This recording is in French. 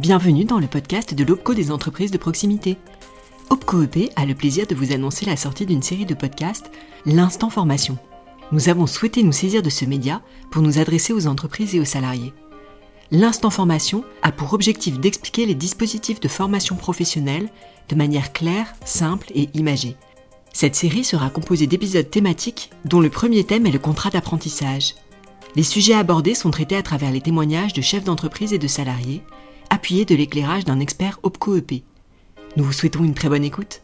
Bienvenue dans le podcast de l'OPCO des entreprises de proximité. OPCO EP a le plaisir de vous annoncer la sortie d'une série de podcasts, L'Instant Formation. Nous avons souhaité nous saisir de ce média pour nous adresser aux entreprises et aux salariés. L'Instant Formation a pour objectif d'expliquer les dispositifs de formation professionnelle de manière claire, simple et imagée. Cette série sera composée d'épisodes thématiques dont le premier thème est le contrat d'apprentissage. Les sujets abordés sont traités à travers les témoignages de chefs d'entreprise et de salariés, appuyés de l'éclairage d'un expert OPCO-EP. Nous vous souhaitons une très bonne écoute.